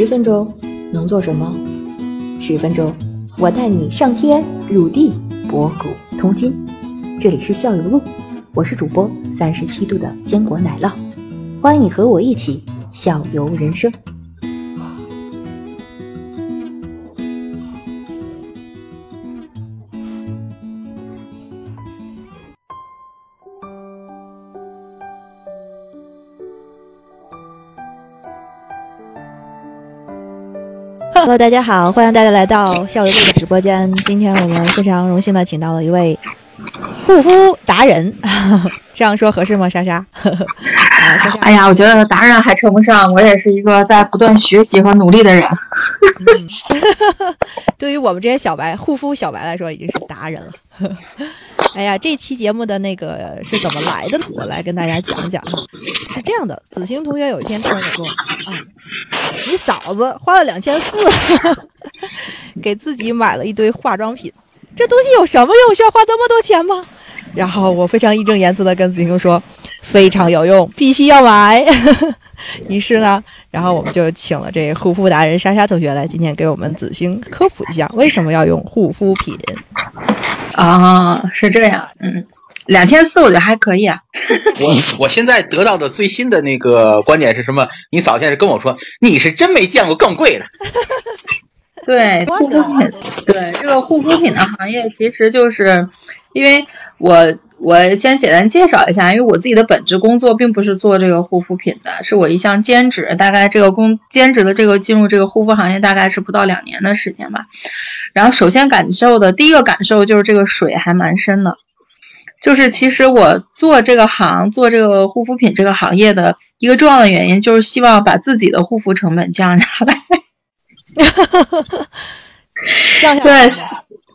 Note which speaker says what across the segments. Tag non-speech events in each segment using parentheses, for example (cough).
Speaker 1: 十分钟能做什么？十分钟，我带你上天入地，博古通今。这里是校友录，我是主播三十七度的坚果奶酪，欢迎你和我一起校游人生。Hello，大家好，欢迎大家来到校友录的直播间。今天我们非常荣幸的请到了一位护肤达人，(laughs) 这样说合适吗？莎莎？(laughs) 啊，(laughs)
Speaker 2: 哎呀，我觉得达人还称不上，我也是一个在不断学习和努力的人。(laughs)
Speaker 1: 对于我们这些小白护肤小白来说，已经是达人了。(laughs) 哎呀，这期节目的那个是怎么来的呢？我来跟大家讲讲。是这样的，子星同学有一天突然说：“啊，你嫂子花了两千四，给自己买了一堆化妆品，这东西有什么用？需要花那么多钱吗？”然后我非常义正言辞的跟子星说：“非常有用，必须要买。(laughs) ”于是呢，然后我们就请了这护肤达人莎莎同学来今天给我们子星科普一下为什么要用护肤品。
Speaker 2: 啊，是这样，嗯，两千四我觉得还可以啊。(laughs)
Speaker 3: 我我现在得到的最新的那个观点是什么？你嫂子现在跟我说，你是真没见过更贵的。
Speaker 2: 对护肤品，对这个护肤品的行业，其实就是因为我我先简单介绍一下，因为我自己的本职工作并不是做这个护肤品的，是我一项兼职，大概这个工兼职的这个进入这个护肤行业大概是不到两年的时间吧。然后首先感受的第一个感受就是这个水还蛮深的，就是其实我做这个行做这个护肤品这个行业的一个重要的原因，就是希望把自己的护肤成本降下来。(laughs)
Speaker 1: 降下来，
Speaker 2: 了，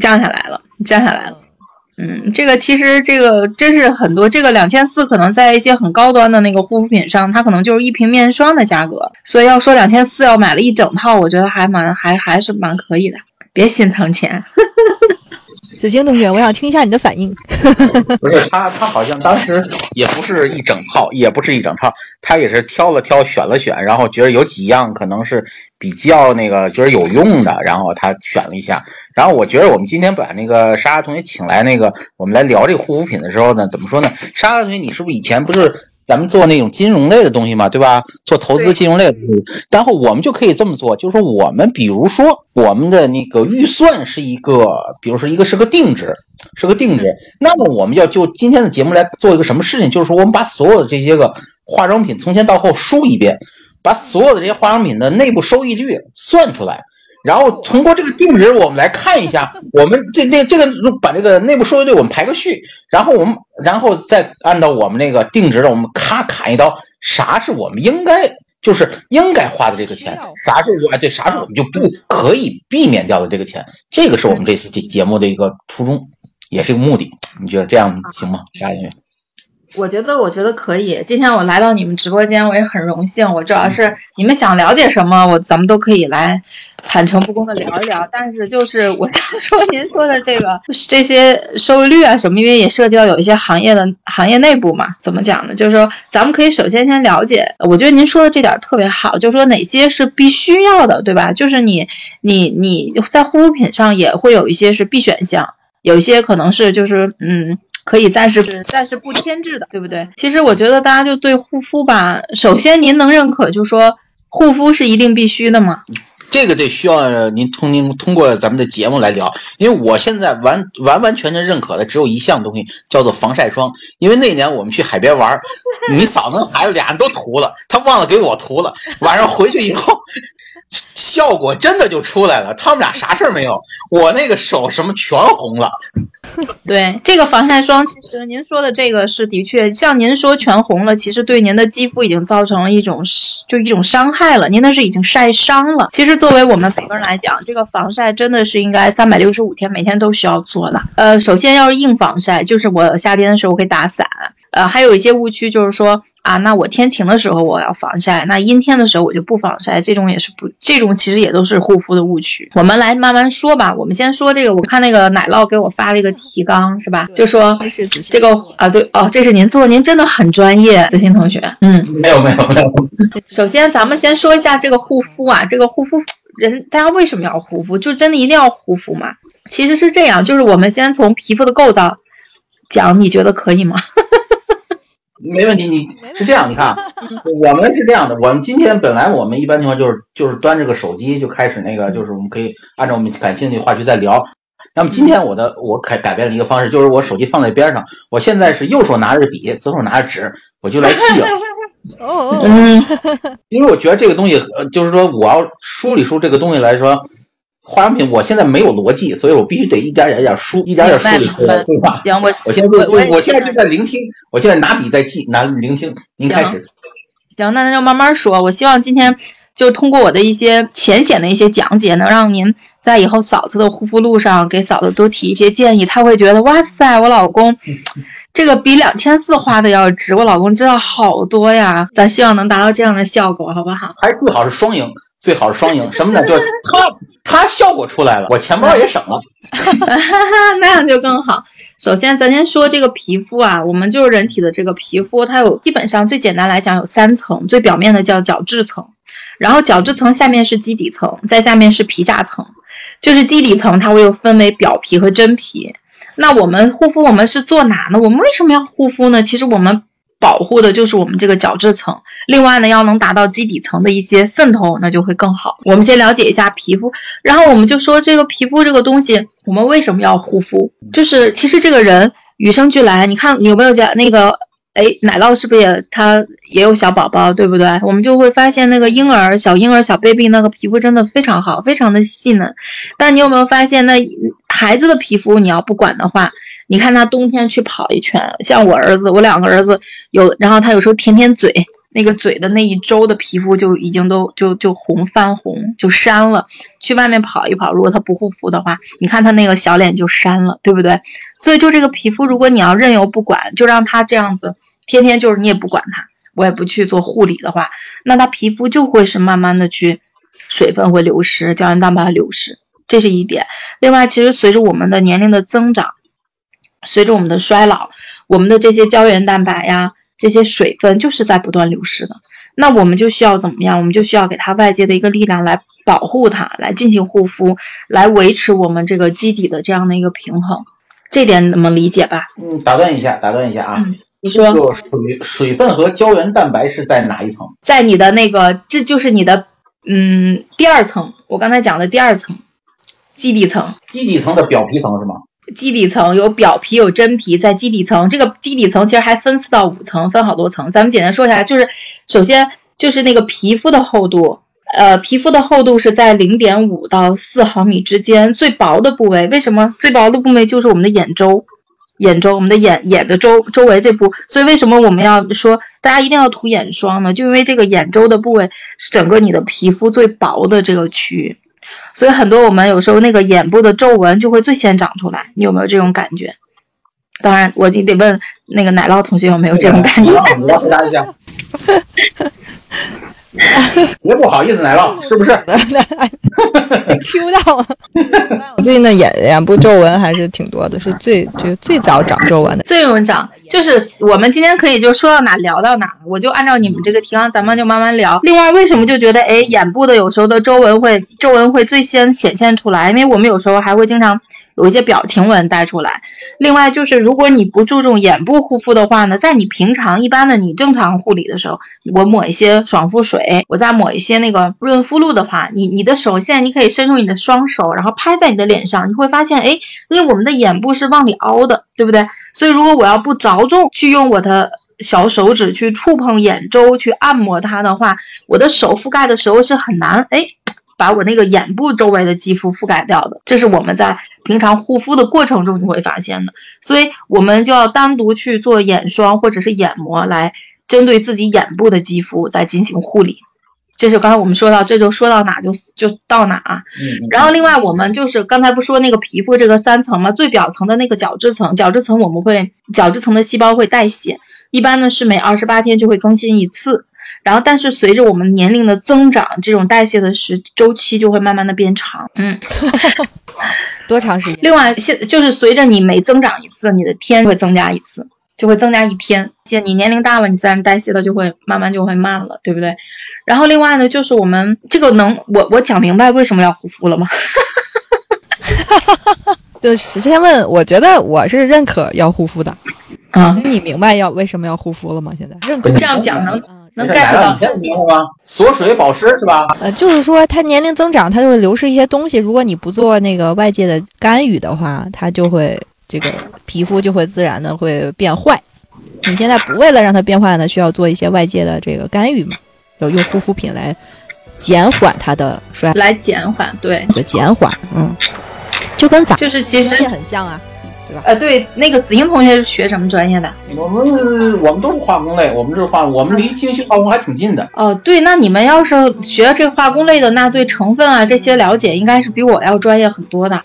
Speaker 2: 降下来了，降下来了。嗯，这个其实这个真是很多，这个两千四可能在一些很高端的那个护肤品上，它可能就是一瓶面霜的价格。所以要说两千四要买了一整套，我觉得还蛮还还是蛮可以的。别心疼钱，
Speaker 1: 子晴同学，我想听一下你的反应。(laughs)
Speaker 3: 不是他，他好像当时也不是一整套，也不是一整套，他也是挑了挑，选了选，然后觉得有几样可能是比较那个，觉得有用的，然后他选了一下。然后我觉得我们今天把那个莎莎同学请来，那个我们来聊这个护肤品的时候呢，怎么说呢？莎莎同学，你是不是以前不是？咱们做那种金融类的东西嘛，对吧？做投资金融类的东西，然后我们就可以这么做，就是说我们比如说我们的那个预算是一个，比如说一个是个定值，是个定值。那么我们要就今天的节目来做一个什么事情？就是说我们把所有的这些个化妆品从前到后梳一遍，把所有的这些化妆品的内部收益率算出来。然后通过这个定值，我们来看一下，我们这这这个把这个内部收益率我们排个序，然后我们然后再按照我们那个定值的，我们咔砍一刀，啥是我们应该就是应该花的这个钱，啥是哎对，啥是我们就不可以避免掉的这个钱，这个是我们这次节节目的一个初衷，也是一个目的。你觉得这样行吗？啥同学？
Speaker 2: 我觉得我觉得可以。今天我来到你们直播间，我也很荣幸。我主要是你们想了解什么，我咱们都可以来。坦诚不公的聊一聊，(laughs) 但是就是我想说，您说的这个 (laughs) 这些收益率啊什么，因为也涉及到有一些行业的行业内部嘛，怎么讲呢？就是说，咱们可以首先先了解，我觉得您说的这点特别好，就是说哪些是必须要的，对吧？就是你你你在护肤品上也会有一些是必选项，有一些可能是就是嗯可以暂时暂时不添置的，对不对？其实我觉得大家就对护肤吧，首先您能认可，就是说护肤是一定必须的吗？
Speaker 3: 这个得需要您通您通过咱们的节目来聊，因为我现在完完完全全认可的只有一项东西，叫做防晒霜。因为那年我们去海边玩，(laughs) 你嫂子孩子俩人都涂了，他忘了给我涂了。晚上回去以后，(laughs) 效果真的就出来了，他们俩啥事儿没有，我那个手什么全红了。(laughs)
Speaker 2: 对这个防晒霜，其实您说的这个是的确，像您说全红了，其实对您的肌肤已经造成了一种就一种伤害了，您那是已经晒伤了。其实作为我们每个人来讲，这个防晒真的是应该三百六十五天每天都需要做的。呃，首先要是硬防晒，就是我夏天的时候可以打伞，呃，还有一些误区就是说啊，那我天晴的时候我要防晒，那阴天的时候我就不防晒，这种也是不，这种其实也都是护肤的误区。我们来慢慢说吧。我们先说这个，我看那个奶酪给我发了一个提纲，是吧？就说
Speaker 1: 这
Speaker 2: 个啊，对哦，这是您做，您真的很专业，子欣同学。嗯，
Speaker 3: 没有没有没有，(laughs)
Speaker 2: 首先咱们先说一下这个护肤啊，这个护肤人大家为什么要护肤？就真的一定要护肤吗？其实是这样，就是我们先从皮肤的构造讲，你觉得可以吗？
Speaker 3: 没问题。你是这样，你看啊，(laughs) 我们是这样的，我们今天本来我们一般情况就是就是端着个手机就开始那个，就是我们可以按照我们感兴趣的话题再聊。那么今天我的我改改变了一个方式，就是我手机放在边上，我现在是右手拿着笔，左手拿着纸，我就来记了。(laughs)
Speaker 1: 哦哦，
Speaker 2: 嗯，(laughs)
Speaker 3: 因为我觉得这个东西，呃，就是说我要梳理出这个东西来说，化妆品我现在没有逻辑，所以我必须得一点点一点梳，一点点梳理出来，对吧？
Speaker 2: 行，我
Speaker 3: 我现在就我现在就在聆听，我现在拿笔在记，拿聆听。您开始。
Speaker 2: 行，那就慢慢说。我希望今天就通过我的一些浅显的一些讲解，能让您在以后嫂子的护肤路上给嫂子多提一些建议。她会觉得哇塞，我老公 (laughs) 这个比两千四花的要值，我老公知道好多呀。咱希望能达到这样的效果，好不好？
Speaker 3: 还最好是双赢，最好是双赢。(laughs) 什么呢？就是 (laughs) 他他效果出来了，我钱包也省了。(laughs)
Speaker 2: 那样就更好。首先，咱先说这个皮肤啊，我们就是人体的这个皮肤，它有基本上最简单来讲有三层，最表面的叫角质层，然后角质层下面是基底层，在下面是皮下层。就是基底层，它会又分为表皮和真皮。那我们护肤，我们是做哪呢？我们为什么要护肤呢？其实我们保护的就是我们这个角质层。另外呢，要能达到基底层的一些渗透，那就会更好。我们先了解一下皮肤，然后我们就说这个皮肤这个东西，我们为什么要护肤？就是其实这个人与生俱来，你看你有没有讲那个？哎，奶酪是不是也它也有小宝宝，对不对？我们就会发现那个婴儿、小婴儿、小 baby 那个皮肤真的非常好，非常的细嫩。但你有没有发现，那孩子的皮肤你要不管的话，你看他冬天去跑一圈，像我儿子，我两个儿子有，然后他有时候舔舔嘴，那个嘴的那一周的皮肤就已经都就就红泛红，就蔫了。去外面跑一跑，如果他不护肤的话，你看他那个小脸就蔫了，对不对？所以就这个皮肤，如果你要任由不管，就让他这样子，天天就是你也不管他，我也不去做护理的话，那他皮肤就会是慢慢的去水分会流失，胶原蛋白流失，这是一点。另外，其实随着我们的年龄的增长，随着我们的衰老，我们的这些胶原蛋白呀，这些水分就是在不断流失的。那我们就需要怎么样？我们就需要给它外界的一个力量来保护它，来进行护肤，来维持我们这个基底的这样的一个平衡。这点能理解吧？
Speaker 3: 嗯，打断一下，打断一下啊，
Speaker 2: 你说，
Speaker 3: 就水水分和胶原蛋白是在哪一层？
Speaker 2: 在你的那个，这就是你的嗯第二层，我刚才讲的第二层，基底层。
Speaker 3: 基底层的表皮层是吗？
Speaker 2: 基底层有表皮有真皮，在基底层这个基底层其实还分四到五层，分好多层。咱们简单说一下，就是首先就是那个皮肤的厚度，呃，皮肤的厚度是在零点五到四毫米之间，最薄的部位为什么最薄的部位就是我们的眼周，眼周我们的眼眼的周周围这部，所以为什么我们要说大家一定要涂眼霜呢？就因为这个眼周的部位是整个你的皮肤最薄的这个区域。所以很多我们有时候那个眼部的皱纹就会最先长出来，你有没有这种感觉？当然，我就得问那个奶酪同学有没有这种感觉。
Speaker 3: 下。别不好意思，奶 (laughs) 酪是不是？(laughs)
Speaker 1: Q 到了。(laughs) 我最近的眼眼部皱纹还是挺多的，是最就最早长皱纹的。
Speaker 2: 最容易长就是我们今天可以就说到哪聊到哪，我就按照你们这个提纲，咱们就慢慢聊。另外，为什么就觉得哎眼部的有时候的皱纹会皱纹会最先显现出来？因为我们有时候还会经常有一些表情纹带出来。另外就是如果你不注重眼部护肤的话呢，在你平常一般的你正常护理的时候，我抹一些爽肤水，我再抹一些那个润肤露的话，你你的手现在你可以伸出你的双手，然后拍在你的脸上，你会发现哎，因为我们的眼部是往里凹的，对不对？所以如果我要不着重去用我的小手指去触碰眼周去按摩它的话，我的手覆盖的时候是很难哎。把我那个眼部周围的肌肤覆盖掉的，这是我们在平常护肤的过程中你会发现的，所以我们就要单独去做眼霜或者是眼膜来针对自己眼部的肌肤再进行护理。这是刚才我们说到，这就说到哪就就到哪。
Speaker 3: 嗯，
Speaker 2: 然后另外我们就是刚才不说那个皮肤这个三层吗？最表层的那个角质层，角质层我们会角质层的细胞会代谢，一般呢是每二十八天就会更新一次。然后但是随着我们年龄的增长，这种代谢的时周期就会慢慢的变长。嗯，(laughs)
Speaker 1: 多长时间？
Speaker 2: 另外现就是随着你每增长一次，你的天会增加一次。就会增加一天，现你年龄大了，你自然代谢的就会慢慢就会慢了，对不对？然后另外呢，就是我们这个能，我我讲明白为什么要护肤了吗？(laughs)
Speaker 1: 就先问，我觉得我是认可要护肤的。
Speaker 2: 啊，
Speaker 1: 你明白要为什么要护肤了吗？现在认可
Speaker 2: 这样讲能能
Speaker 3: 这
Speaker 2: get
Speaker 3: 来
Speaker 2: 到
Speaker 3: 了，你现在明白吗？锁水保湿是吧？
Speaker 1: 呃，就是说它年龄增长，它就会流失一些东西。如果你不做那个外界的干预的话，它就会这个皮肤就会自然的会变坏。你现在不为了让它变坏呢，需要做一些外界的这个干预嘛？就用护肤品来减缓它的衰
Speaker 2: 来减缓，对，
Speaker 1: 就减缓，嗯，就跟咱
Speaker 2: 就是其实
Speaker 1: 也很像啊，对吧？
Speaker 2: 呃，对，那个子英同学是学什么专业的？
Speaker 3: 我们我们都是化工类，我们是化，我们离精细化工还挺近的。
Speaker 2: 哦，对，那你们要是学这个化工类的，那对成分啊这些了解应该是比我要专业很多的。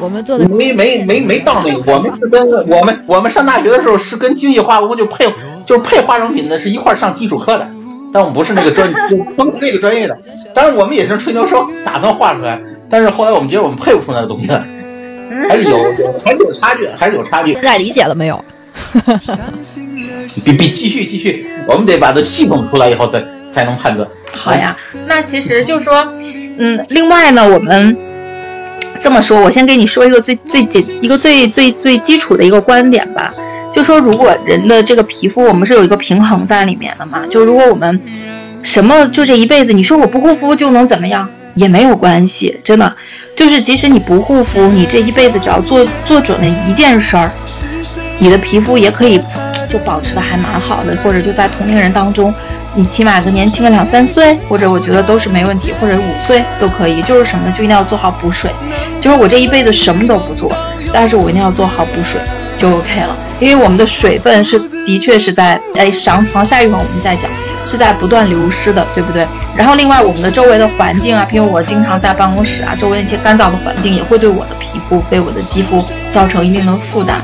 Speaker 1: 我们做的
Speaker 3: 没没没没到那个，我们是跟我们我们上大学的时候是跟精细化工就配就是配化妆品的是一块上基础课的，但我们不是那个专就不是那个专业的，(laughs) 当然我们也是吹牛说打算画出来，但是后来我们觉得我们配不出那个东西来，还是有有还是有差距，还是有差距
Speaker 1: 现。在理解了没有？(laughs)
Speaker 3: 比比继续继续，我们得把它系统出来以后再才能判断。
Speaker 2: 好呀，那其实就是说，嗯，另外呢，我们这么说，我先给你说一个最最简一个最最最基础的一个观点吧，就说如果人的这个皮肤，我们是有一个平衡在里面的嘛，就如果我们什么就这一辈子，你说我不护肤就能怎么样，也没有关系，真的，就是即使你不护肤，你这一辈子只要做做准了一件事儿，你的皮肤也可以就保持的还蛮好的，或者就在同龄人当中。你起码个年轻个两三岁，或者我觉得都是没问题，或者五岁都可以。就是什么？就一定要做好补水。就是我这一辈子什么都不做，但是我一定要做好补水，就 OK 了。因为我们的水分是的确是在哎防防晒一会儿我们再讲，是在不断流失的，对不对？然后另外我们的周围的环境啊，比如我经常在办公室啊，周围那些干燥的环境也会对我的皮肤、对我的肌肤造成一定的负担。